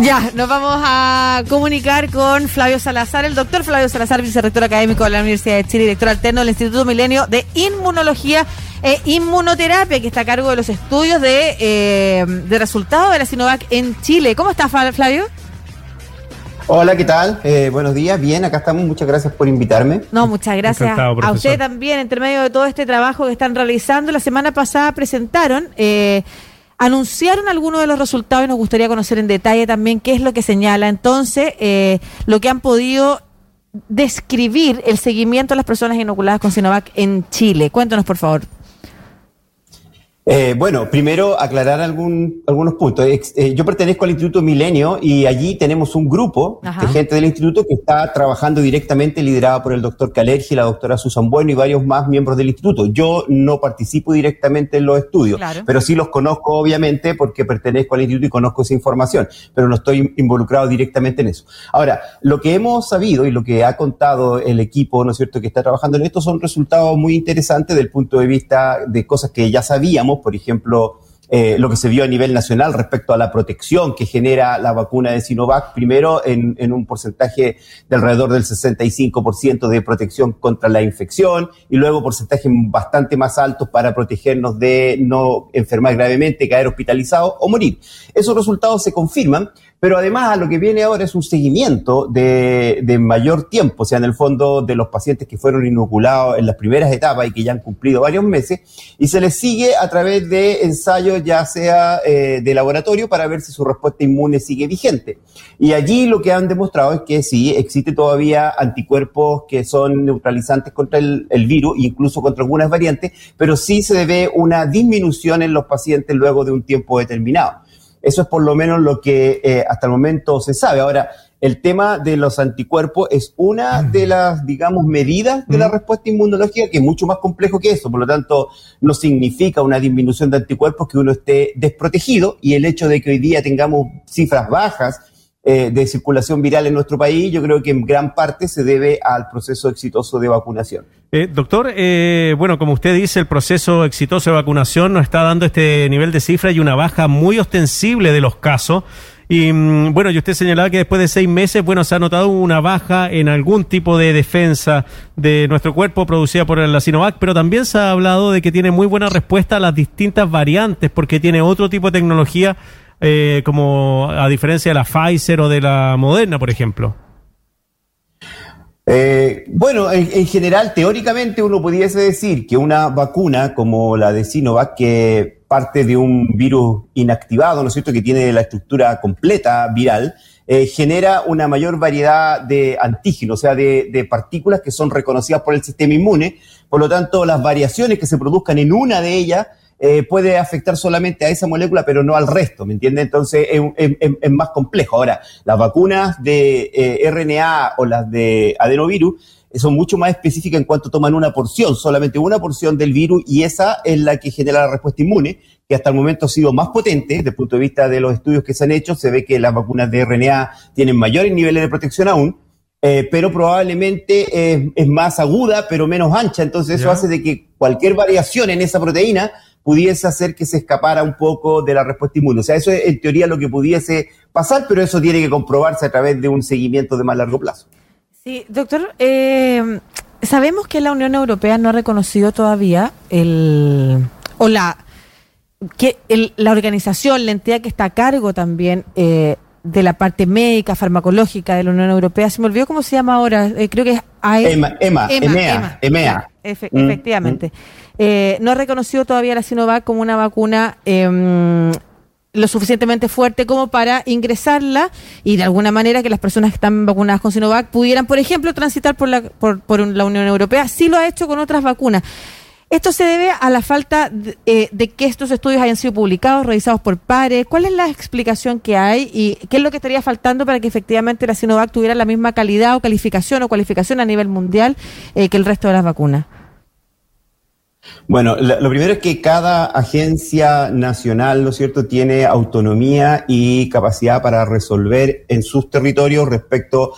Ya, nos vamos a comunicar con Flavio Salazar, el doctor Flavio Salazar, vicerrector académico de la Universidad de Chile, director alterno del Instituto Milenio de Inmunología e Inmunoterapia, que está a cargo de los estudios de, eh, de resultados de la Sinovac en Chile. ¿Cómo está, Flavio? Hola, ¿qué tal? Eh, buenos días, bien, acá estamos, muchas gracias por invitarme. No, muchas gracias a usted también, entre medio de todo este trabajo que están realizando. La semana pasada presentaron, eh, anunciaron algunos de los resultados y nos gustaría conocer en detalle también qué es lo que señala entonces, eh, lo que han podido describir el seguimiento de las personas inoculadas con Sinovac en Chile. Cuéntanos, por favor. Eh, bueno, primero aclarar algún, algunos puntos. Eh, yo pertenezco al Instituto Milenio y allí tenemos un grupo de gente del instituto que está trabajando directamente, liderada por el doctor Calergi, la doctora Susan Bueno y varios más miembros del instituto. Yo no participo directamente en los estudios, pero sí los conozco obviamente porque pertenezco al instituto y conozco esa información, pero no estoy involucrado directamente en eso. Ahora, lo que hemos sabido y lo que ha contado el equipo, ¿no es cierto?, que está trabajando en esto son resultados muy interesantes del punto de vista de cosas que ya sabíamos por ejemplo, eh, lo que se vio a nivel nacional respecto a la protección que genera la vacuna de Sinovac, primero en, un porcentaje de alrededor del 65% de protección contra la infección y luego porcentajes bastante más altos para protegernos de no enfermar gravemente, caer hospitalizado o morir. Esos resultados se confirman pero además a lo que viene ahora es un seguimiento de, mayor tiempo, o sea, en el fondo de los pacientes que fueron inoculados en las primeras etapas y que ya han cumplido varios meses, y se les sigue a través de ensayos ya sea eh, de laboratorio para ver si su respuesta inmune sigue vigente. Y allí lo que han demostrado es que sí, existe todavía anticuerpos que son neutralizantes contra el, el virus, incluso contra algunas variantes, pero sí se debe una disminución en los pacientes luego de un tiempo determinado. Eso es por lo menos lo que eh, hasta el momento se sabe. Ahora, el tema de los anticuerpos es una de las, digamos, medidas de la respuesta inmunológica que es mucho más complejo que eso. Por lo tanto, no significa una disminución de anticuerpos que uno esté desprotegido y el hecho de que hoy día tengamos cifras bajas eh, de circulación viral en nuestro país, yo creo que en gran parte se debe al proceso exitoso de vacunación. Eh, doctor, eh, bueno, como usted dice, el proceso exitoso de vacunación nos está dando este nivel de cifra y una baja muy ostensible de los casos. Y mm, bueno, y usted señalaba que después de seis meses, bueno, se ha notado una baja en algún tipo de defensa de nuestro cuerpo producida por la Sinovac, pero también se ha hablado de que tiene muy buena respuesta a las distintas variantes porque tiene otro tipo de tecnología eh, como a diferencia de la Pfizer o de la Moderna, por ejemplo? Eh, bueno, en, general, teóricamente uno pudiese decir que una vacuna como la de Sinovac, que parte de un virus inactivado, ¿no es cierto?, que tiene la estructura completa viral, eh, genera una mayor variedad de antígenos, o sea, de, de, partículas que son reconocidas por el sistema inmune. Por lo tanto, las variaciones que se produzcan en una de ellas eh, puede afectar solamente a esa molécula, pero no al resto, ¿me entiende? Entonces es, más complejo. Ahora, las vacunas de eh, RNA o las de adenovirus eh, son mucho más específicas en cuanto toman una porción, solamente una porción del virus, y esa es la que genera la respuesta inmune, que hasta el momento ha sido más potente desde el punto de vista de los estudios que se han hecho. Se ve que las vacunas de RNA tienen mayores niveles de protección aún, pero probablemente es, más aguda, pero menos ancha. Entonces eso hace de que cualquier variación en esa proteína pudiese hacer que se escapara un poco de la respuesta inmune. O sea, eso es en teoría lo que pudiese pasar, pero eso tiene que comprobarse a través de un seguimiento de más largo plazo. Sí, doctor, eh, sabemos que la Unión Europea no ha reconocido todavía el o la que la organización, la entidad que está a cargo también eh, de la parte médica, farmacológica de la Unión Europea. Se me olvidó cómo se llama ahora. Eh, creo que es EMA, EMA, EMA, EMA. efectivamente. Eh, no ha reconocido todavía la Sinovac como una vacuna em, lo suficientemente fuerte como para ingresarla y de alguna manera que las personas que están vacunadas con Sinovac pudieran, por ejemplo, transitar por la, por, por la Unión Europea. Sí lo ha hecho con otras vacunas. Esto se debe a la falta de, eh, de, que estos estudios hayan sido publicados, revisados por pares. ¿Cuál es la explicación que hay y qué es lo que estaría faltando para que efectivamente la Sinovac tuviera la misma calidad o calificación o cualificación a nivel mundial eh, que el resto de las vacunas? Bueno, lo primero es que cada agencia nacional, ¿no es cierto?, tiene autonomía y capacidad para resolver en sus territorios respecto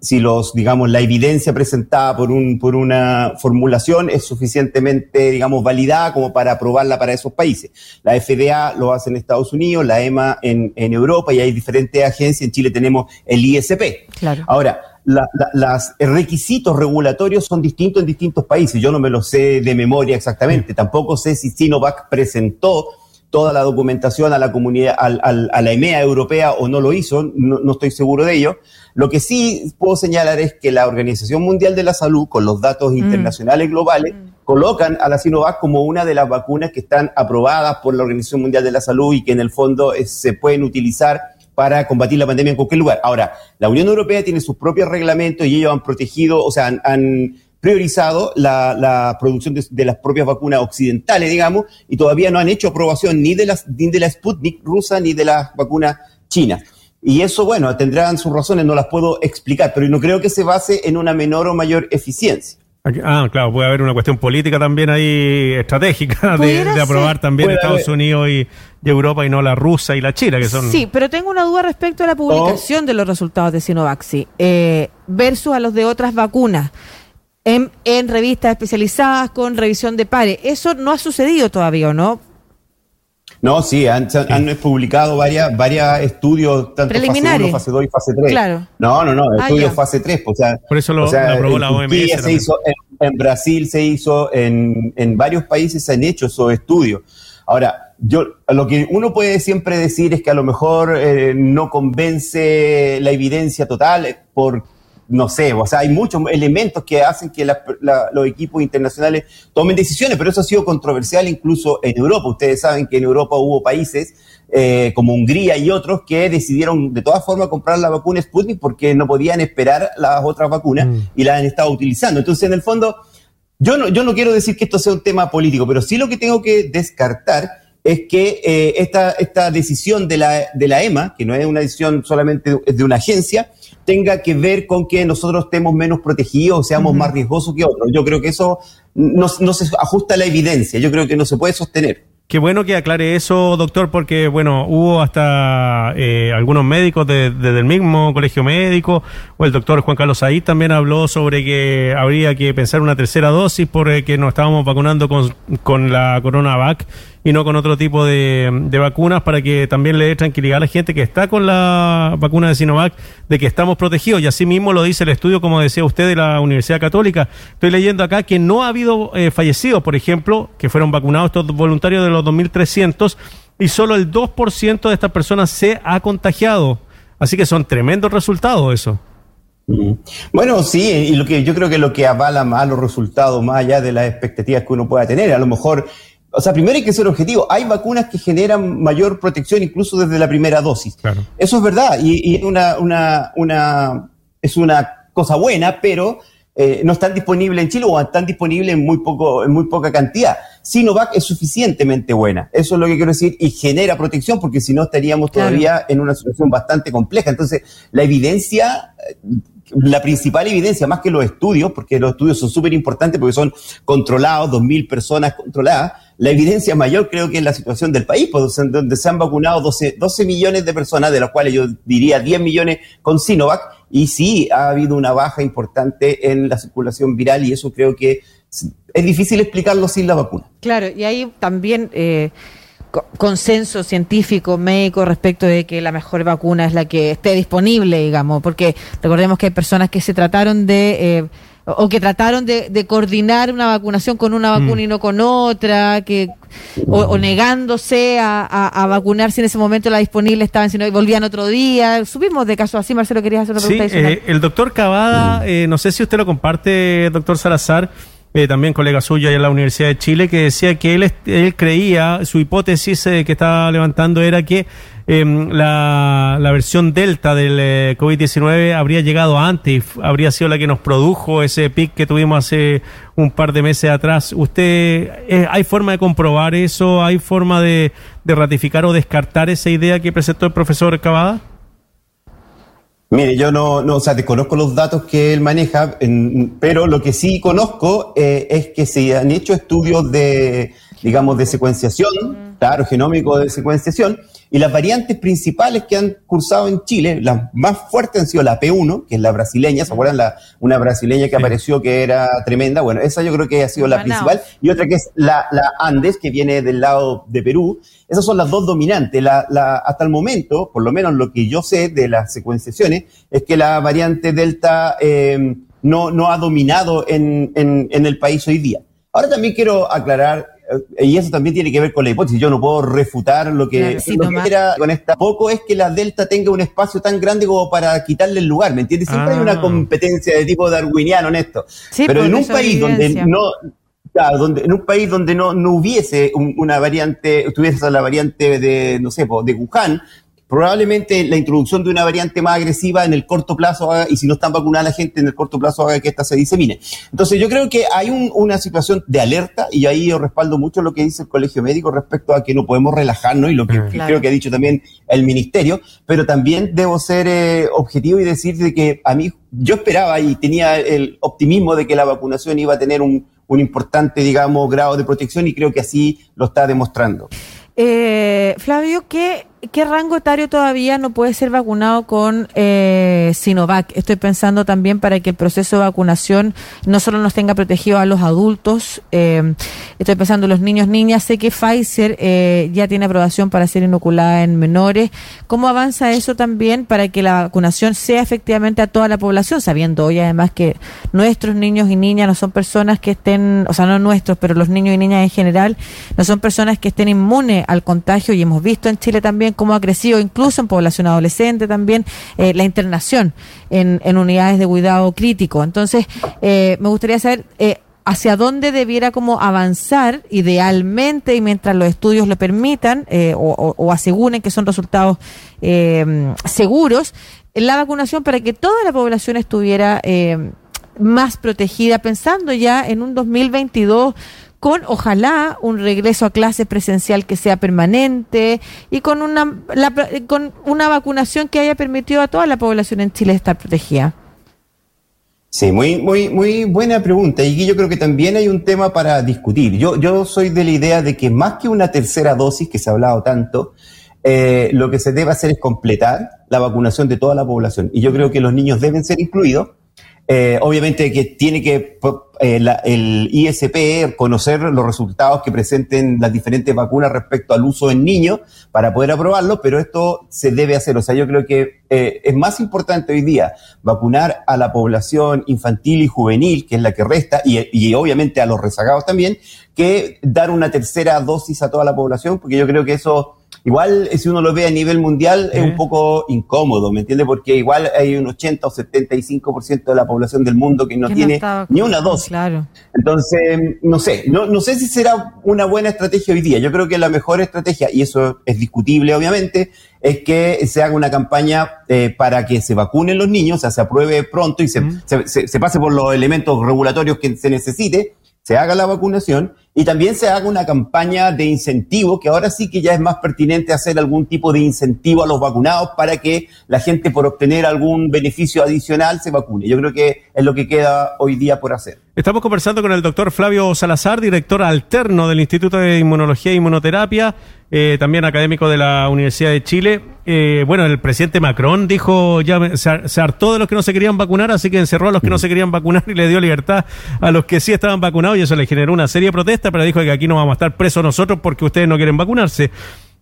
si los, digamos, la evidencia presentada por, un, por una formulación es suficientemente, digamos, validada como para aprobarla para esos países. La FDA lo hace en Estados Unidos, la EMA en, en Europa y hay diferentes agencias. En Chile tenemos el ISP. Claro. Ahora, los requisitos regulatorios son distintos en distintos países. Yo no me lo sé de memoria exactamente. Tampoco sé si Sinovac presentó toda la documentación a la comunidad, a la EMEA europea o no lo hizo, no, estoy seguro de ello. Lo que sí puedo señalar es que la Organización Mundial de la Salud, con los datos mm. internacionales globales, mm. colocan a la Sinovac como una de las vacunas que están aprobadas por la Organización Mundial de la Salud y que en el fondo eh, se pueden utilizar para combatir la pandemia en cualquier lugar. Ahora, la Unión Europea tiene sus propios reglamentos y ellos han protegido, o sea, han priorizado la, producción de, las propias vacunas occidentales, digamos, y todavía no han hecho aprobación ni de, las, ni de la Sputnik rusa ni de las vacunas chinas. Y eso, bueno, tendrán sus razones, no las puedo explicar, pero no creo que se base en una menor o mayor eficiencia. Ah, claro, puede haber una cuestión política también ahí estratégica de, aprobar también Estados Unidos y, Europa y no la rusa y la china, que son... Sí, pero tengo una duda respecto a la publicación de los resultados de Sinovac eh, versus a los de otras vacunas en, en revistas especializadas con revisión de pares. Eso no ha sucedido todavía, ¿o no? No, sí, han, publicado varias, varias estudios, tanto fase 1, fase 2 y fase 3. Claro. No, no, no, ah, estudios fase 3. O sea, Por eso lo, aprobó la OMS. Se hizo, en, Brasil se hizo, en, en varios países se han hecho esos estudios. Ahora, yo lo que uno puede siempre decir es que a lo mejor eh, no convence la evidencia total por no sé, o sea, hay muchos elementos que hacen que los equipos internacionales tomen decisiones, pero eso ha sido controversial incluso en Europa. Ustedes saben que en Europa hubo países eh, como Hungría y otros que decidieron de todas formas comprar la vacuna Sputnik porque no podían esperar las otras vacunas mm. y las han estado utilizando. Entonces, en el fondo, yo no, yo no quiero decir que esto sea un tema político, pero sí lo que tengo que descartar es que eh, esta, esta decisión de la, de la EMA, que no es una decisión solamente de una agencia, tenga que ver con que nosotros estemos menos protegidos o seamos más riesgosos que otros. Yo creo que eso no, no se ajusta a la evidencia, yo creo que no se puede sostener. Qué bueno que aclare eso, doctor, porque bueno, hubo hasta eh, algunos médicos desde el mismo colegio médico, o el doctor Juan Carlos Saí también habló sobre que habría que pensar una tercera dosis porque nos estábamos vacunando con, con la CoronaVac y no con otro tipo de, vacunas para que también le dé tranquilidad a la gente que está con la vacuna de Sinovac de que estamos protegidos. Y así mismo lo dice el estudio, como decía usted, de la Universidad Católica. Estoy leyendo acá que no ha habido eh, fallecidos, por ejemplo, que fueron vacunados estos voluntarios de los 2.300 y solo el 2% de estas personas se ha contagiado. Así que son tremendos resultados eso. Bueno, sí, y lo que yo creo que lo que avala más los resultados, más allá de las expectativas que uno pueda tener, a lo mejor o sea, primero hay que ser objetivo. Hay vacunas que generan mayor protección incluso desde la primera dosis. Eso es verdad y, es una, una, una, es una cosa buena, pero eh, no están disponibles en Chile o están disponibles en muy, poco, en muy poca cantidad. Sinovac es suficientemente buena. Eso es lo que quiero decir y genera protección porque si no estaríamos todavía en una situación bastante compleja. Entonces, la evidencia la principal evidencia, más que los estudios, porque los estudios son súper importantes porque son controlados, 2.000 personas controladas, la evidencia mayor creo que es la situación del país, pues, donde se han vacunado 12, 12 millones de personas, de las cuales yo diría 10 millones con Sinovac, y sí ha habido una baja importante en la circulación viral y eso creo que es difícil explicarlo sin la vacuna. Claro, y ahí también... Eh consenso científico, médico respecto de que la mejor vacuna es la que esté disponible, digamos, porque recordemos que hay personas que se trataron de... Eh, o que trataron de, coordinar una vacunación con una vacuna y no con otra, que o, negándose a, vacunarse en ese momento la disponible estaban sino y volvían otro día. Subimos de casos así, Marcelo, querías hacer una pregunta sí, eh, el doctor Cavada, eh, no sé si usted lo comparte, doctor Salazar, eh, también colega suyo allá en la Universidad de Chile, que decía que él, él creía, su hipótesis eh, que estaba levantando era que em, la, la, versión Delta del eh, COVID-19 habría llegado antes habría sido la que nos produjo ese pic que tuvimos hace un par de meses atrás. ¿Usted, hay forma de comprobar eso? ¿Hay forma de, de ratificar o descartar esa idea que presentó el profesor Cavada? Mire, yo no, no, o sea, desconozco los datos que él maneja, pero lo que sí conozco eh, es que se han hecho estudios de, digamos, de secuenciación, claro, genómico de secuenciación, y las variantes principales que han cursado en Chile, las más fuertes han sido la P1, que es la brasileña, ¿se acuerdan? La, una brasileña que apareció que era tremenda, bueno, esa yo creo que ha sido la principal, y otra que es la, la Andes, que viene del lado de Perú, esas son las dos dominantes. La, la, hasta el momento, por lo menos lo que yo sé de las secuenciaciones, es que la variante Delta eh, no, no ha dominado en, en, en el país hoy día. Ahora también quiero aclarar y eso también tiene que ver con la hipótesis. Yo no puedo refutar lo que, lo que era con esta. Poco es que la Delta tenga un espacio tan grande como para quitarle el lugar, ¿me entiendes? Siempre hay una ah. competencia de tipo darwiniano en esto. Pero en un país donde no, Claro, donde, en un país donde no, no hubiese una variante, tuviese la variante de, no sé, de Wuhan, probablemente la introducción de una variante más agresiva en el corto plazo haga, y si no están vacunada la gente en el corto plazo haga que esta se disemine. Entonces yo creo que hay una situación de alerta y ahí yo respaldo mucho lo que dice el Colegio Médico respecto a que no podemos relajarnos y lo que creo que ha dicho también el Ministerio, pero también debo ser eh, objetivo y decir de que a mí yo esperaba y tenía el optimismo de que la vacunación iba a tener un, un importante, digamos, grado de protección y creo que así lo está demostrando. Eh, Flavio, ¿qué ¿qué rango etario todavía no puede ser vacunado con eh, Sinovac? Estoy pensando también para que el proceso de vacunación no solo nos tenga protegido a los adultos, eh, estoy pensando en los niños, niñas. Sé que Pfizer eh, ya tiene aprobación para ser inoculada en menores. ¿Cómo avanza eso también para que la vacunación sea efectivamente a toda la población? Sabiendo hoy además que nuestros niños y niñas no son personas que estén, o sea, no nuestros, pero los niños y niñas en general, no son personas que estén inmunes al contagio y hemos visto en Chile también cómo ha crecido incluso en población adolescente también eh, la internación en, unidades de cuidado crítico. Entonces, eh, me gustaría saber eh, hacia dónde debiera como avanzar idealmente y mientras los estudios lo permitan o, o, aseguren que son resultados seguros en la vacunación para que toda la población estuviera más protegida, pensando ya en un 2022 con ojalá un regreso a clase presencial que sea permanente y con una, con una vacunación que haya permitido a toda la población en Chile estar protegida. Sí, muy, muy, muy buena pregunta. Y yo creo que también hay un tema para discutir. Yo, yo soy de la idea de que más que una tercera dosis, que se ha hablado tanto, eh, lo que se debe hacer es completar la vacunación de toda la población. Y yo creo que los niños deben ser incluidos eh, obviamente que tiene que eh, el ISP conocer los resultados que presenten las diferentes vacunas respecto al uso en niños para poder aprobarlo, pero esto se debe hacer. O sea, yo creo que eh, es más importante hoy día vacunar a la población infantil y juvenil, que es la que resta, y obviamente a los rezagados también, que dar una tercera dosis a toda la población, porque yo creo que eso Igual, si uno lo ve a nivel mundial, es un poco incómodo, ¿me entiende? Porque igual hay un 80 o 75% de la población del mundo que no tiene ni una dosis. Claro. Entonces, no sé, no, no sé si será una buena estrategia hoy día. Yo creo que la mejor estrategia, y eso es discutible obviamente, es que se haga una campaña eh, para que se vacunen los niños, o sea, se apruebe pronto y se, se, se pase por los elementos regulatorios que se necesite se haga la vacunación y también se haga una campaña de incentivo, que ahora sí que ya es más pertinente hacer algún tipo de incentivo a los vacunados para que la gente por obtener algún beneficio adicional se vacune. Yo creo que es lo que queda hoy día por hacer. Estamos conversando con el doctor Flavio Salazar, director alterno del Instituto de Inmunología e Inmunoterapia, eh, también académico de la Universidad de Chile. Eh, bueno, el presidente Macron dijo, ya se, hartó de los que no se querían vacunar, así que encerró a los que no se querían vacunar y le dio libertad a los que sí estaban vacunados y eso le generó una seria protesta, pero dijo que aquí no vamos a estar presos nosotros porque ustedes no quieren vacunarse.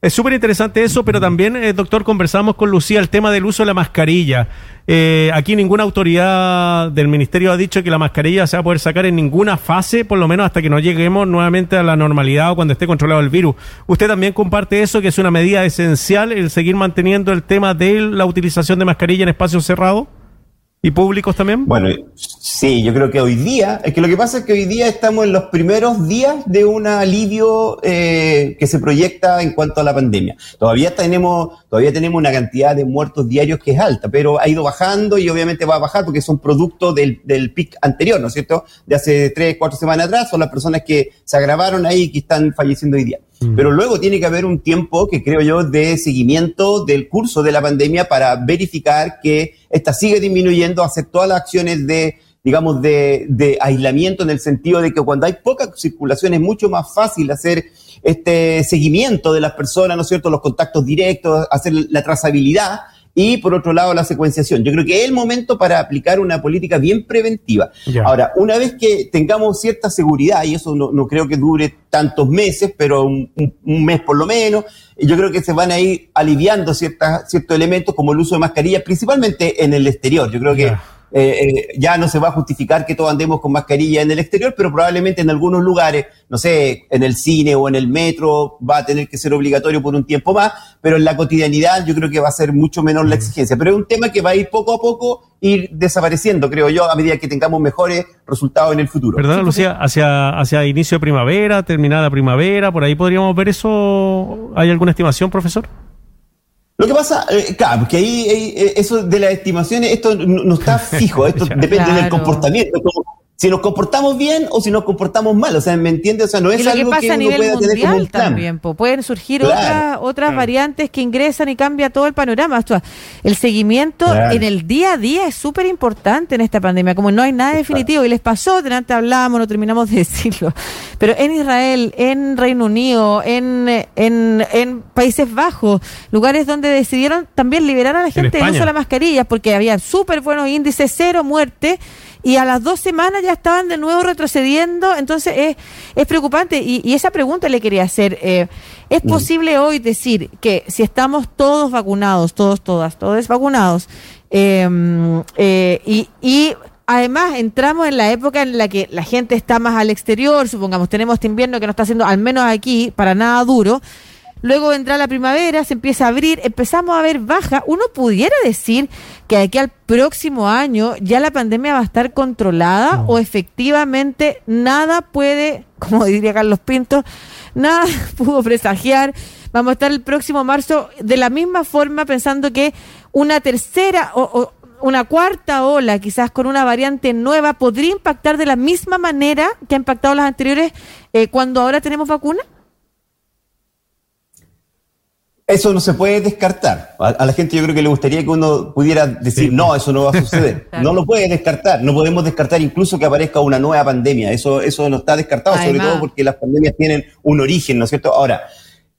Es súper interesante eso, pero también, eh, doctor, conversamos con Lucía el tema del uso de la mascarilla. Eh, aquí ninguna autoridad del ministerio ha dicho que la mascarilla se va a poder sacar en ninguna fase, por lo menos hasta que no lleguemos nuevamente a la normalidad o cuando esté controlado el virus. ¿Usted también comparte eso, que es una medida esencial el seguir manteniendo el tema de la utilización de mascarilla en espacios cerrados? ¿Y públicos también? Bueno, sí, yo creo que hoy día, es que lo que pasa es que hoy día estamos en los primeros días de un alivio eh, que se proyecta en cuanto a la pandemia. Todavía tenemos, todavía tenemos una cantidad de muertos diarios que es alta, pero ha ido bajando y obviamente va a bajar porque son producto del, del pic anterior, ¿no es cierto? De hace tres, cuatro semanas atrás, son las personas que se agravaron ahí y que están falleciendo hoy día. Pero luego tiene que haber un tiempo que creo yo de seguimiento del curso de la pandemia para verificar que esta sigue disminuyendo, hacer todas las acciones de digamos, de, aislamiento en el sentido de que cuando hay poca circulación es mucho más fácil hacer este seguimiento de las personas, ¿no es cierto?, los contactos directos, hacer la trazabilidad y por otro lado la secuenciación. Yo creo que es el momento para aplicar una política bien preventiva. Ahora, una vez que tengamos cierta seguridad, y eso no, creo que dure tantos meses, pero un, mes por lo menos, yo creo que se van a ir aliviando ciertas, ciertos elementos como el uso de mascarillas, principalmente en el exterior. Yo creo que... Eh, eh, ya no se va a justificar que todos andemos con mascarilla en el exterior, pero probablemente en algunos lugares, no sé, en el cine o en el metro, va a tener que ser obligatorio por un tiempo más, pero en la cotidianidad yo creo que va a ser mucho menor la exigencia. Pero es un tema que va a ir poco a poco ir desapareciendo, creo yo, a medida que tengamos mejores resultados en el futuro. Perdona, Lucía, hacia, hacia inicio de primavera, terminada primavera, por ahí podríamos ver eso. ¿Hay alguna estimación, profesor? Lo que pasa, eh, claro, que ahí, eh, eso de las estimaciones, esto no, está fijo, esto depende del comportamiento. Si nos comportamos bien o si nos comportamos mal, o sea, ¿me entiendes? O sea, no es algo que, uno pueda tener como un también, pueden surgir otras, otras variantes que ingresan y cambia todo el panorama. El seguimiento en el día a día es súper importante en esta pandemia, como no hay nada definitivo, y les pasó, delante hablábamos, no terminamos de decirlo, pero en Israel, en Reino Unido, en, en, en Países Bajos, lugares donde decidieron también liberar a la gente del uso de la mascarilla, porque había súper buenos índices, cero muerte, y a las dos semanas ya estaban de nuevo retrocediendo, entonces es, es preocupante. Y, esa pregunta le quería hacer, eh, ¿es mm. posible hoy decir que si estamos todos vacunados, todos, todas, todos vacunados, em, eh, y, y además entramos en la época en la que la gente está más al exterior, supongamos, tenemos este invierno que no está haciendo, al menos aquí, para nada duro. Luego vendrá la primavera, se empieza a abrir, empezamos a ver baja. Uno pudiera decir que de aquí al próximo año ya la pandemia va a estar controlada o efectivamente nada puede, como diría Carlos Pinto, nada pudo presagiar. Vamos a estar el próximo marzo de la misma forma pensando que una tercera o una cuarta ola, quizás con una variante nueva, podría impactar de la misma manera que ha impactado las anteriores eh, cuando ahora tenemos vacuna? Eso no se puede descartar. A, la gente yo creo que le gustaría que uno pudiera decir, no, eso no va a suceder. No lo puede descartar. No podemos descartar incluso que aparezca una nueva pandemia. Eso, eso no está descartado, sobre todo porque las pandemias tienen un origen, ¿no es cierto? Ahora,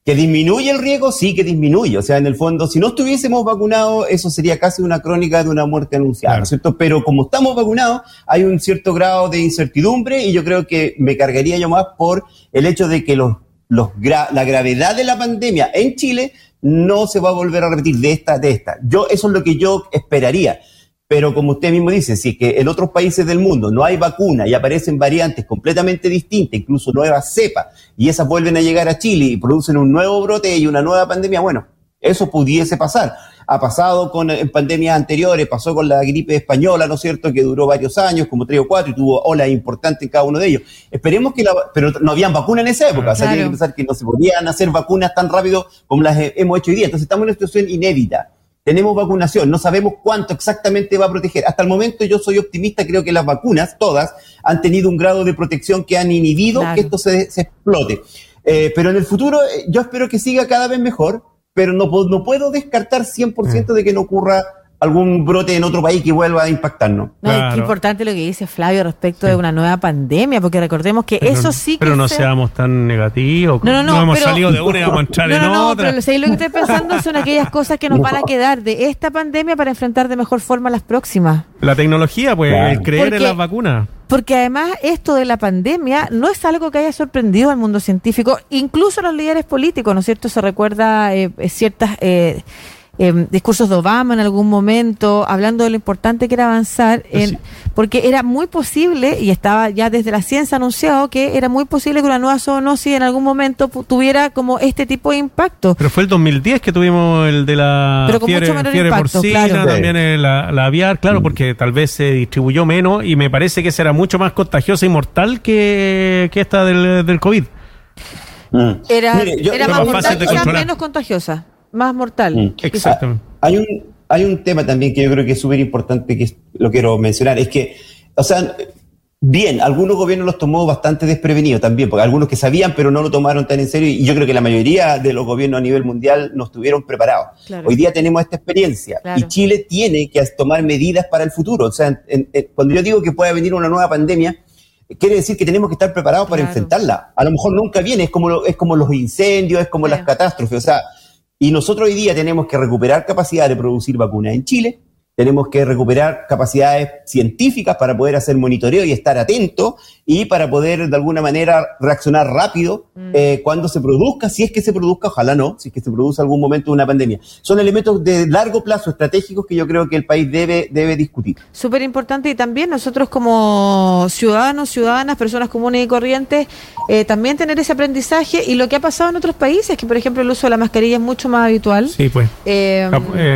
¿Que disminuye el riesgo? Sí, que disminuye. O sea, en el fondo, si no estuviésemos vacunados, eso sería casi una crónica de una muerte anunciada, ¿no es cierto? Pero como estamos vacunados, hay un cierto grado de incertidumbre y yo creo que me cargaría yo más por el hecho de que los, los la gravedad de la pandemia en Chile no se va a volver a repetir de esta, de esta. Yo, eso es lo que yo esperaría. Pero como usted mismo dice, si es que en otros países del mundo no hay vacuna y aparecen variantes completamente distintas, incluso nuevas cepas, y esas vuelven a llegar a Chile y producen un nuevo brote y una nueva pandemia, bueno, eso pudiese pasar. Ha pasado con en pandemias anteriores, pasó con la gripe española, ¿no es cierto?, que duró varios años, como tres o cuatro, y tuvo olas importantes en cada uno de ellos. Esperemos que la, pero no habían vacunas en esa época, o sea, tiene que pensar que no se podían hacer vacunas tan rápido como las hemos hecho hoy día. Entonces estamos en una situación inédita tenemos vacunación, no sabemos cuánto exactamente va a proteger. Hasta el momento yo soy optimista, creo que las vacunas, todas, han tenido un grado de protección que han inhibido que esto se, se explote. Eh, pero en el futuro eh, yo espero que siga cada vez mejor, pero no, no puedo descartar 100% mm. de que no ocurra algún brote en otro país que vuelva a impactarnos. No, es importante lo que dice Flavio respecto de una nueva pandemia, porque recordemos que eso sí que. Pero no seamos tan negativos. No, no, no. hemos salido de una y vamos a entrar en no, otra. Pero lo que estoy pensando son aquellas cosas que nos van a quedar de esta pandemia para enfrentar de mejor forma las próximas. La tecnología, pues, el creer en las vacunas. Porque además esto de la pandemia no es algo que haya sorprendido al mundo científico, incluso a los líderes políticos, ¿no es cierto? Se recuerda eh, ciertas eh, Em, discursos de Obama en algún momento, hablando de lo importante que era avanzar, en, porque era muy posible, y estaba ya desde la ciencia anunciado, que era muy posible que una nueva zoonosis en algún momento tuviera como este tipo de impacto. Pero fue el 2010 que tuvimos el de la Pero con fiebre, mucho menor impacto, claro. también la, aviar, claro, mm. porque tal vez se distribuyó menos y me parece que será mucho más contagiosa y mortal que, que esta del, del COVID. Mm. Era, era más mortal, y menos contagiosa más mortal. Mm. Exactamente. Hay un, hay un tema también que yo creo que es súper importante, que lo quiero mencionar, es que, o sea, Bien, algunos gobiernos los tomó bastante desprevenidos también, porque algunos que sabían pero no lo tomaron tan en serio y yo creo que la mayoría de los gobiernos a nivel mundial no estuvieron preparados. Hoy día tenemos esta experiencia y Chile tiene que tomar medidas para el futuro. O sea, cuando yo digo que puede venir una nueva pandemia, quiere decir que tenemos que estar preparados para enfrentarla. A lo mejor nunca viene, es como, es como los incendios, es como las catástrofes. O sea, y nosotros hoy día tenemos que recuperar capacidad de producir vacunas en Chile tenemos que recuperar capacidades científicas para poder hacer monitoreo y estar atentos y para poder de alguna manera reaccionar rápido mm. eh, cuando se produzca, si es que se produzca, ojalá no, si es que se produce algún momento una pandemia. Son elementos de largo plazo estratégicos que yo creo que el país debe, debe discutir. Súper importante y también nosotros como ciudadanos, ciudadanas, personas comunes y corrientes, eh, también tener ese aprendizaje y lo que ha pasado en otros países, que por ejemplo el uso de la mascarilla es mucho más habitual. Sí, pues. Eh,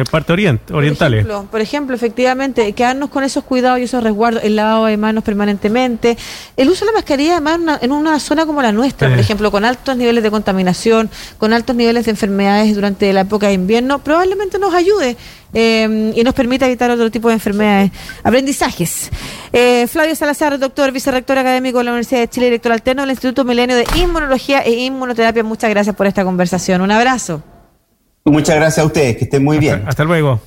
parte orientales ejemplo, efectivamente, quedarnos con esos cuidados y esos resguardos, el lavado de manos permanentemente, el uso de la mascarilla además en una zona como la nuestra, por ejemplo, con altos niveles de contaminación, con altos niveles de enfermedades durante la época de invierno, probablemente nos ayude eh, y nos permita evitar otro tipo de enfermedades. Aprendizajes. Eh, Flavio Salazar, doctor, vicerrector académico de la Universidad de Chile, director alterno del Instituto Milenio de Inmunología e Inmunoterapia. Muchas gracias por esta conversación. Un abrazo. Muchas gracias a ustedes, que estén muy bien. hasta luego.